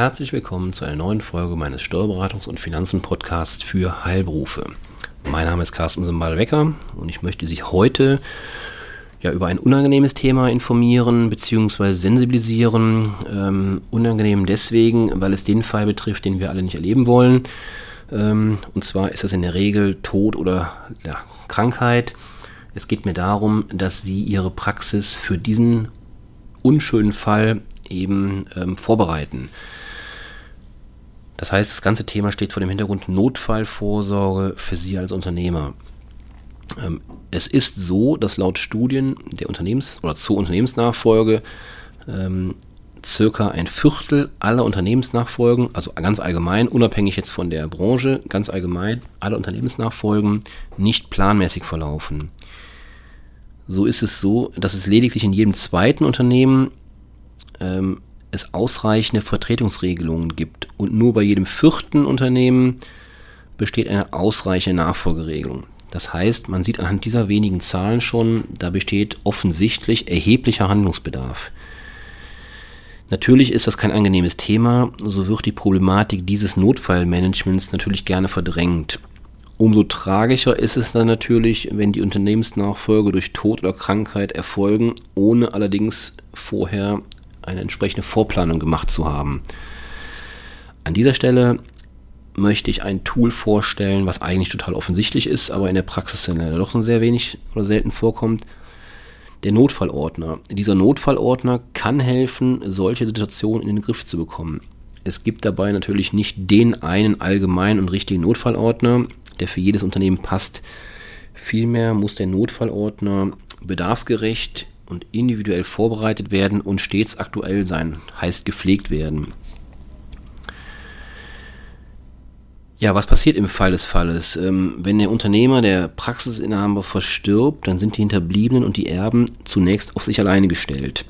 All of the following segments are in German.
Herzlich willkommen zu einer neuen Folge meines Steuerberatungs- und Finanzen-Podcasts für Heilberufe. Mein Name ist Carsten Simbal-Wecker und ich möchte Sie heute ja, über ein unangenehmes Thema informieren bzw. sensibilisieren. Ähm, unangenehm deswegen, weil es den Fall betrifft, den wir alle nicht erleben wollen. Ähm, und zwar ist das in der Regel Tod oder ja, Krankheit. Es geht mir darum, dass Sie Ihre Praxis für diesen unschönen Fall eben ähm, vorbereiten. Das heißt, das ganze Thema steht vor dem Hintergrund Notfallvorsorge für Sie als Unternehmer. Ähm, es ist so, dass laut Studien der Unternehmens- oder zur Unternehmensnachfolge ähm, circa ein Viertel aller Unternehmensnachfolgen, also ganz allgemein, unabhängig jetzt von der Branche, ganz allgemein, alle Unternehmensnachfolgen nicht planmäßig verlaufen. So ist es so, dass es lediglich in jedem zweiten Unternehmen ähm, es ausreichende Vertretungsregelungen gibt und nur bei jedem vierten Unternehmen besteht eine ausreichende Nachfolgeregelung. Das heißt, man sieht anhand dieser wenigen Zahlen schon, da besteht offensichtlich erheblicher Handlungsbedarf. Natürlich ist das kein angenehmes Thema, so wird die Problematik dieses Notfallmanagements natürlich gerne verdrängt. Umso tragischer ist es dann natürlich, wenn die Unternehmensnachfolge durch Tod oder Krankheit erfolgen, ohne allerdings vorher eine entsprechende Vorplanung gemacht zu haben. An dieser Stelle möchte ich ein Tool vorstellen, was eigentlich total offensichtlich ist, aber in der Praxis doch sehr wenig oder selten vorkommt. Der Notfallordner. Dieser Notfallordner kann helfen, solche Situationen in den Griff zu bekommen. Es gibt dabei natürlich nicht den einen allgemeinen und richtigen Notfallordner, der für jedes Unternehmen passt. Vielmehr muss der Notfallordner bedarfsgerecht und individuell vorbereitet werden und stets aktuell sein, heißt gepflegt werden. Ja, was passiert im Fall des Falles? Ähm, wenn der Unternehmer, der Praxisinhaber verstirbt, dann sind die Hinterbliebenen und die Erben zunächst auf sich alleine gestellt.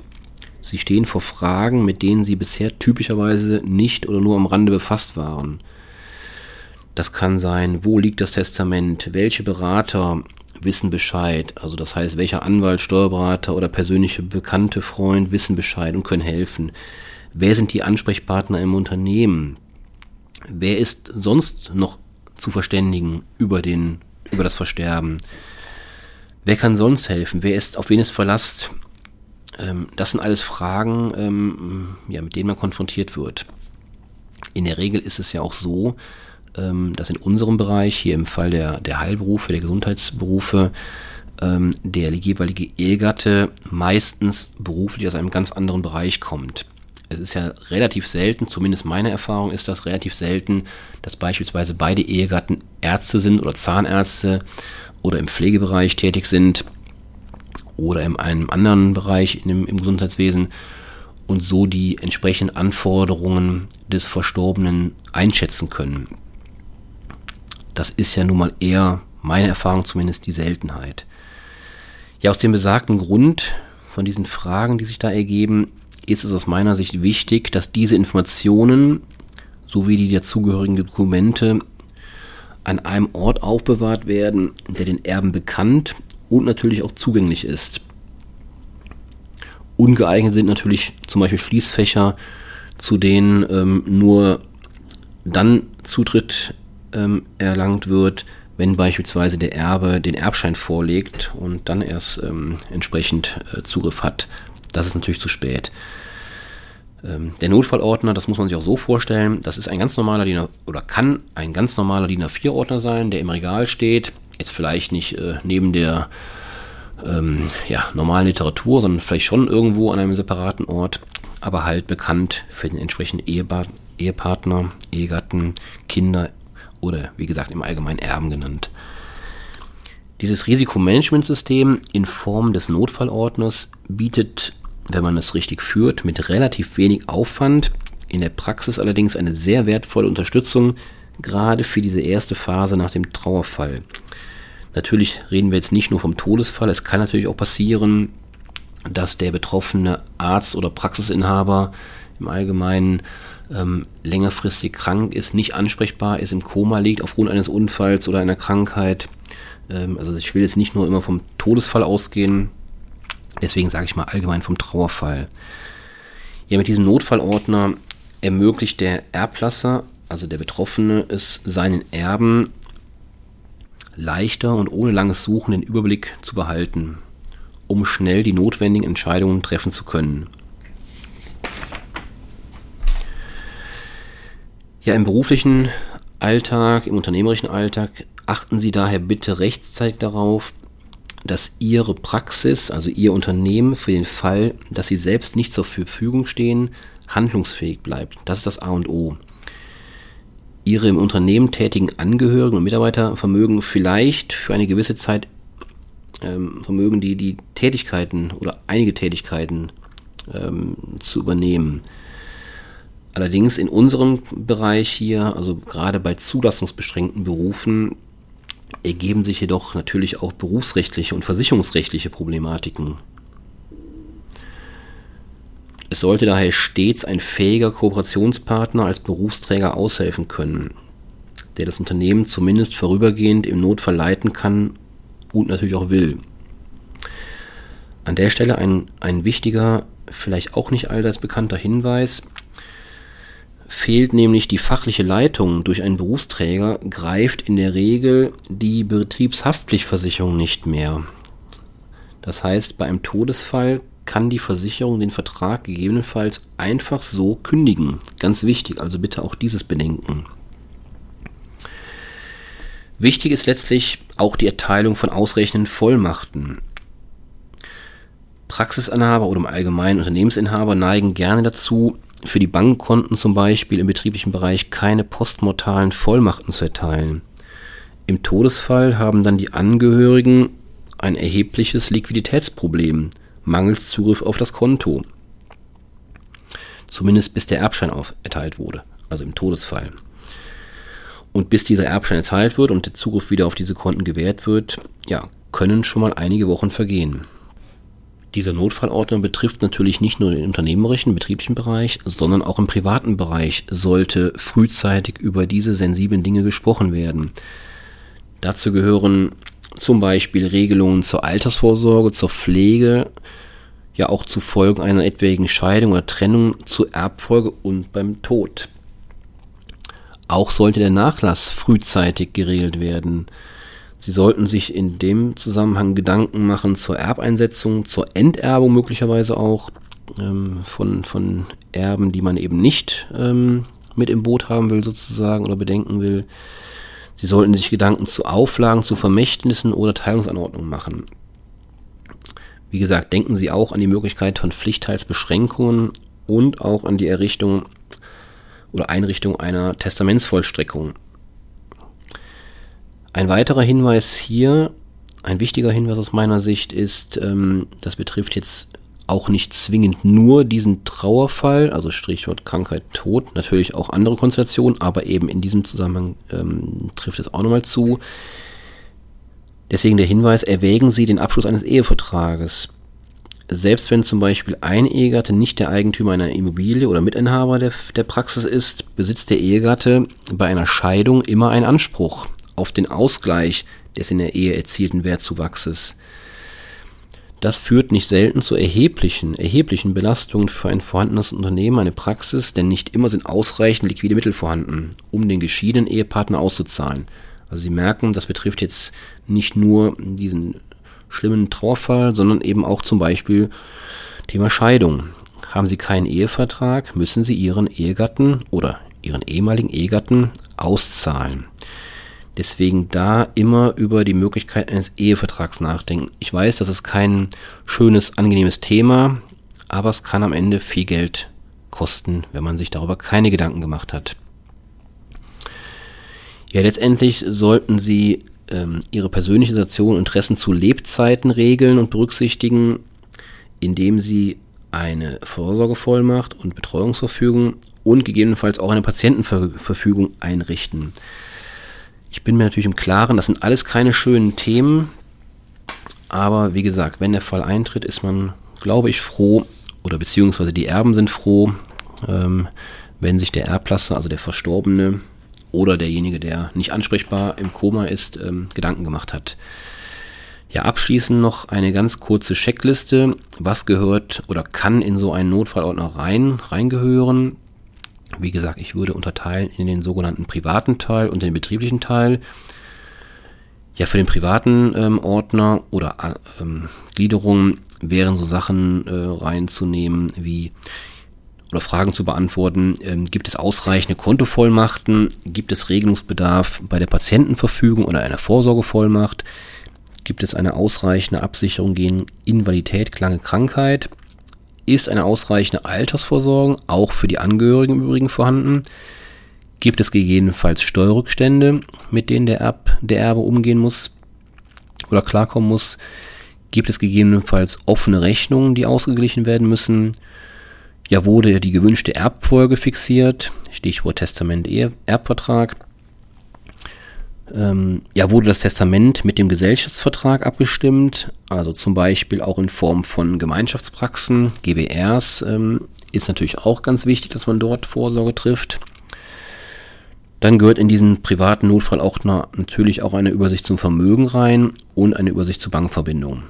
Sie stehen vor Fragen, mit denen sie bisher typischerweise nicht oder nur am Rande befasst waren. Das kann sein, wo liegt das Testament, welche Berater wissen Bescheid. Also das heißt, welcher Anwalt, Steuerberater oder persönliche bekannte Freund wissen Bescheid und können helfen. Wer sind die Ansprechpartner im Unternehmen? Wer ist sonst noch zu verständigen über, den, über das Versterben? Wer kann sonst helfen? Wer ist, auf wen ist Verlass? Ähm, das sind alles Fragen, ähm, ja, mit denen man konfrontiert wird. In der Regel ist es ja auch so, dass in unserem Bereich, hier im Fall der, der Heilberufe, der Gesundheitsberufe, ähm, der jeweilige Ehegatte meistens beruflich aus einem ganz anderen Bereich kommt. Es ist ja relativ selten, zumindest meine Erfahrung ist das relativ selten, dass beispielsweise beide Ehegatten Ärzte sind oder Zahnärzte oder im Pflegebereich tätig sind oder in einem anderen Bereich dem, im Gesundheitswesen und so die entsprechenden Anforderungen des Verstorbenen einschätzen können. Das ist ja nun mal eher, meine Erfahrung zumindest, die Seltenheit. Ja, aus dem besagten Grund von diesen Fragen, die sich da ergeben, ist es aus meiner Sicht wichtig, dass diese Informationen sowie die dazugehörigen Dokumente an einem Ort aufbewahrt werden, der den Erben bekannt und natürlich auch zugänglich ist. Ungeeignet sind natürlich zum Beispiel Schließfächer, zu denen ähm, nur dann Zutritt ähm, erlangt wird, wenn beispielsweise der Erbe den Erbschein vorlegt und dann erst ähm, entsprechend äh, Zugriff hat. Das ist natürlich zu spät. Ähm, der Notfallordner, das muss man sich auch so vorstellen, das ist ein ganz normaler DIN oder kann ein ganz normaler DIN A4-Ordner sein, der im Regal steht. Jetzt vielleicht nicht äh, neben der ähm, ja, normalen Literatur, sondern vielleicht schon irgendwo an einem separaten Ort, aber halt bekannt für den entsprechenden Ehepa Ehepartner, Ehegatten, Kinder oder wie gesagt im Allgemeinen Erben genannt. Dieses Risikomanagementsystem in Form des Notfallordners bietet, wenn man es richtig führt, mit relativ wenig Aufwand, in der Praxis allerdings eine sehr wertvolle Unterstützung, gerade für diese erste Phase nach dem Trauerfall. Natürlich reden wir jetzt nicht nur vom Todesfall, es kann natürlich auch passieren, dass der betroffene Arzt oder Praxisinhaber im Allgemeinen ähm, längerfristig krank ist, nicht ansprechbar ist, im Koma liegt aufgrund eines Unfalls oder einer Krankheit. Ähm, also ich will jetzt nicht nur immer vom Todesfall ausgehen, deswegen sage ich mal allgemein vom Trauerfall. Ja, mit diesem Notfallordner ermöglicht der Erblasser, also der Betroffene, es seinen Erben leichter und ohne langes Suchen den Überblick zu behalten, um schnell die notwendigen Entscheidungen treffen zu können. Ja, im beruflichen Alltag, im unternehmerischen Alltag achten Sie daher bitte rechtzeitig darauf, dass Ihre Praxis, also Ihr Unternehmen, für den Fall, dass Sie selbst nicht zur Verfügung stehen, handlungsfähig bleibt. Das ist das A und O. Ihre im Unternehmen tätigen Angehörigen und Mitarbeiter vermögen vielleicht für eine gewisse Zeit ähm, vermögen die, die Tätigkeiten oder einige Tätigkeiten ähm, zu übernehmen. Allerdings in unserem Bereich hier, also gerade bei zulassungsbeschränkten Berufen, ergeben sich jedoch natürlich auch berufsrechtliche und versicherungsrechtliche Problematiken. Es sollte daher stets ein fähiger Kooperationspartner als Berufsträger aushelfen können, der das Unternehmen zumindest vorübergehend im Notfall leiten kann und natürlich auch will. An der Stelle ein, ein wichtiger, vielleicht auch nicht allseits bekannter Hinweis. Fehlt nämlich die fachliche Leitung durch einen Berufsträger, greift in der Regel die Betriebshaftpflichtversicherung nicht mehr. Das heißt, bei einem Todesfall kann die Versicherung den Vertrag gegebenenfalls einfach so kündigen. Ganz wichtig, also bitte auch dieses bedenken. Wichtig ist letztlich auch die Erteilung von ausreichenden Vollmachten. Praxisinhaber oder im Allgemeinen Unternehmensinhaber neigen gerne dazu, für die Bankkonten zum Beispiel im betrieblichen Bereich keine postmortalen Vollmachten zu erteilen. Im Todesfall haben dann die Angehörigen ein erhebliches Liquiditätsproblem, mangels Zugriff auf das Konto. Zumindest bis der Erbschein erteilt wurde, also im Todesfall. Und bis dieser Erbschein erteilt wird und der Zugriff wieder auf diese Konten gewährt wird, ja, können schon mal einige Wochen vergehen. Dieser Notfallordner betrifft natürlich nicht nur den unternehmerischen, betrieblichen Bereich, sondern auch im privaten Bereich sollte frühzeitig über diese sensiblen Dinge gesprochen werden. Dazu gehören zum Beispiel Regelungen zur Altersvorsorge, zur Pflege, ja auch zu Folgen einer etwaigen Scheidung oder Trennung, zur Erbfolge und beim Tod. Auch sollte der Nachlass frühzeitig geregelt werden. Sie sollten sich in dem Zusammenhang Gedanken machen zur Erbeinsetzung, zur Enterbung möglicherweise auch ähm, von, von Erben, die man eben nicht ähm, mit im Boot haben will sozusagen oder bedenken will. Sie sollten sich Gedanken zu Auflagen, zu Vermächtnissen oder Teilungsanordnungen machen. Wie gesagt, denken Sie auch an die Möglichkeit von Pflichtteilsbeschränkungen und auch an die Errichtung oder Einrichtung einer Testamentsvollstreckung. Ein weiterer Hinweis hier, ein wichtiger Hinweis aus meiner Sicht ist, ähm, das betrifft jetzt auch nicht zwingend nur diesen Trauerfall, also Strichwort Krankheit, Tod, natürlich auch andere Konstellationen, aber eben in diesem Zusammenhang ähm, trifft es auch nochmal zu. Deswegen der Hinweis, erwägen Sie den Abschluss eines Ehevertrages. Selbst wenn zum Beispiel ein Ehegatte nicht der Eigentümer einer Immobilie oder Mitinhaber der, der Praxis ist, besitzt der Ehegatte bei einer Scheidung immer einen Anspruch auf den Ausgleich des in der Ehe erzielten Wertzuwachses. Das führt nicht selten zu erheblichen, erheblichen Belastungen für ein vorhandenes Unternehmen, eine Praxis, denn nicht immer sind ausreichend liquide Mittel vorhanden, um den geschiedenen Ehepartner auszuzahlen. Also Sie merken, das betrifft jetzt nicht nur diesen schlimmen Trauerfall, sondern eben auch zum Beispiel Thema Scheidung. Haben Sie keinen Ehevertrag, müssen Sie Ihren Ehegatten oder Ihren ehemaligen Ehegatten auszahlen. Deswegen da immer über die Möglichkeit eines Ehevertrags nachdenken. Ich weiß, das ist kein schönes, angenehmes Thema, aber es kann am Ende viel Geld kosten, wenn man sich darüber keine Gedanken gemacht hat. Ja, letztendlich sollten Sie ähm, Ihre persönliche Situation und Interessen zu Lebzeiten regeln und berücksichtigen, indem Sie eine Vorsorgevollmacht und Betreuungsverfügung und gegebenenfalls auch eine Patientenverfügung einrichten. Ich bin mir natürlich im Klaren, das sind alles keine schönen Themen. Aber wie gesagt, wenn der Fall eintritt, ist man, glaube ich, froh, oder beziehungsweise die Erben sind froh, ähm, wenn sich der Erblasser, also der Verstorbene oder derjenige, der nicht ansprechbar im Koma ist, ähm, Gedanken gemacht hat. Ja, abschließend noch eine ganz kurze Checkliste. Was gehört oder kann in so einen Notfallordner rein, reingehören? Wie gesagt, ich würde unterteilen in den sogenannten privaten Teil und den betrieblichen Teil. Ja, für den privaten ähm, Ordner oder äh, ähm, Gliederung wären so Sachen äh, reinzunehmen wie oder Fragen zu beantworten. Ähm, gibt es ausreichende Kontovollmachten? Gibt es Regelungsbedarf bei der Patientenverfügung oder einer Vorsorgevollmacht? Gibt es eine ausreichende Absicherung gegen Invalidität, Klange, Krankheit? Ist eine ausreichende Altersvorsorge auch für die Angehörigen im Übrigen vorhanden? Gibt es gegebenenfalls Steuerrückstände, mit denen der, Erb, der Erbe umgehen muss oder klarkommen muss? Gibt es gegebenenfalls offene Rechnungen, die ausgeglichen werden müssen? Ja, wurde die gewünschte Erbfolge fixiert? Stichwort Testament, Erbvertrag. Ähm, ja, wurde das Testament mit dem Gesellschaftsvertrag abgestimmt? Also zum Beispiel auch in Form von Gemeinschaftspraxen, GBRs, ähm, ist natürlich auch ganz wichtig, dass man dort Vorsorge trifft. Dann gehört in diesen privaten Notfall auch natürlich auch eine Übersicht zum Vermögen rein und eine Übersicht zur Bankverbindung.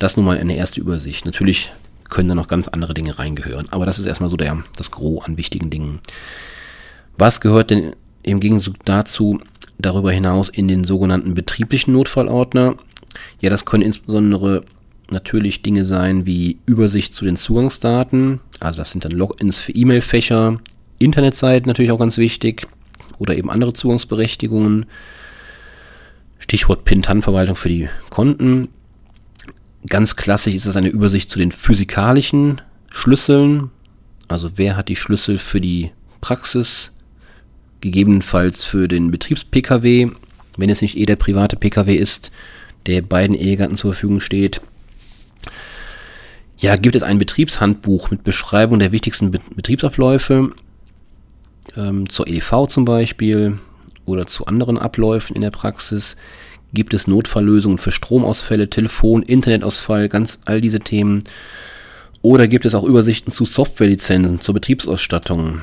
Das nun mal eine erste Übersicht. Natürlich können da noch ganz andere Dinge reingehören. Aber das ist erstmal so der, das Gros an wichtigen Dingen. Was gehört denn im Gegenzug dazu darüber hinaus in den sogenannten betrieblichen Notfallordner? Ja, das können insbesondere natürlich Dinge sein wie Übersicht zu den Zugangsdaten. Also das sind dann Logins für E-Mail-Fächer, Internetseiten natürlich auch ganz wichtig oder eben andere Zugangsberechtigungen. Stichwort PIN-TAN-Verwaltung für die Konten, Ganz klassisch ist es eine Übersicht zu den physikalischen Schlüsseln. Also wer hat die Schlüssel für die Praxis, gegebenenfalls für den Betriebs-Pkw, wenn es nicht eh der private Pkw ist, der beiden Ehegatten zur Verfügung steht. Ja, gibt es ein Betriebshandbuch mit Beschreibung der wichtigsten Betriebsabläufe, ähm, zur EDV zum Beispiel oder zu anderen Abläufen in der Praxis. Gibt es Notfalllösungen für Stromausfälle, Telefon, Internetausfall, ganz all diese Themen? Oder gibt es auch Übersichten zu Softwarelizenzen, zur Betriebsausstattung?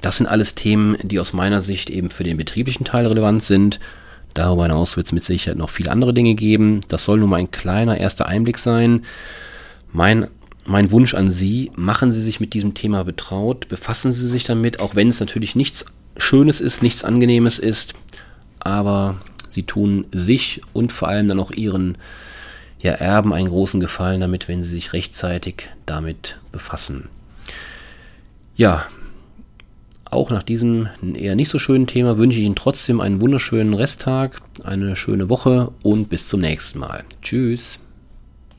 Das sind alles Themen, die aus meiner Sicht eben für den betrieblichen Teil relevant sind. Darüber hinaus wird es mit Sicherheit noch viele andere Dinge geben. Das soll nur mal ein kleiner erster Einblick sein. Mein, mein Wunsch an Sie, machen Sie sich mit diesem Thema betraut, befassen Sie sich damit, auch wenn es natürlich nichts Schönes ist, nichts Angenehmes ist. Aber Sie tun sich und vor allem dann auch ihren ja, Erben einen großen Gefallen damit, wenn sie sich rechtzeitig damit befassen. Ja, auch nach diesem eher nicht so schönen Thema wünsche ich Ihnen trotzdem einen wunderschönen Resttag, eine schöne Woche und bis zum nächsten Mal. Tschüss.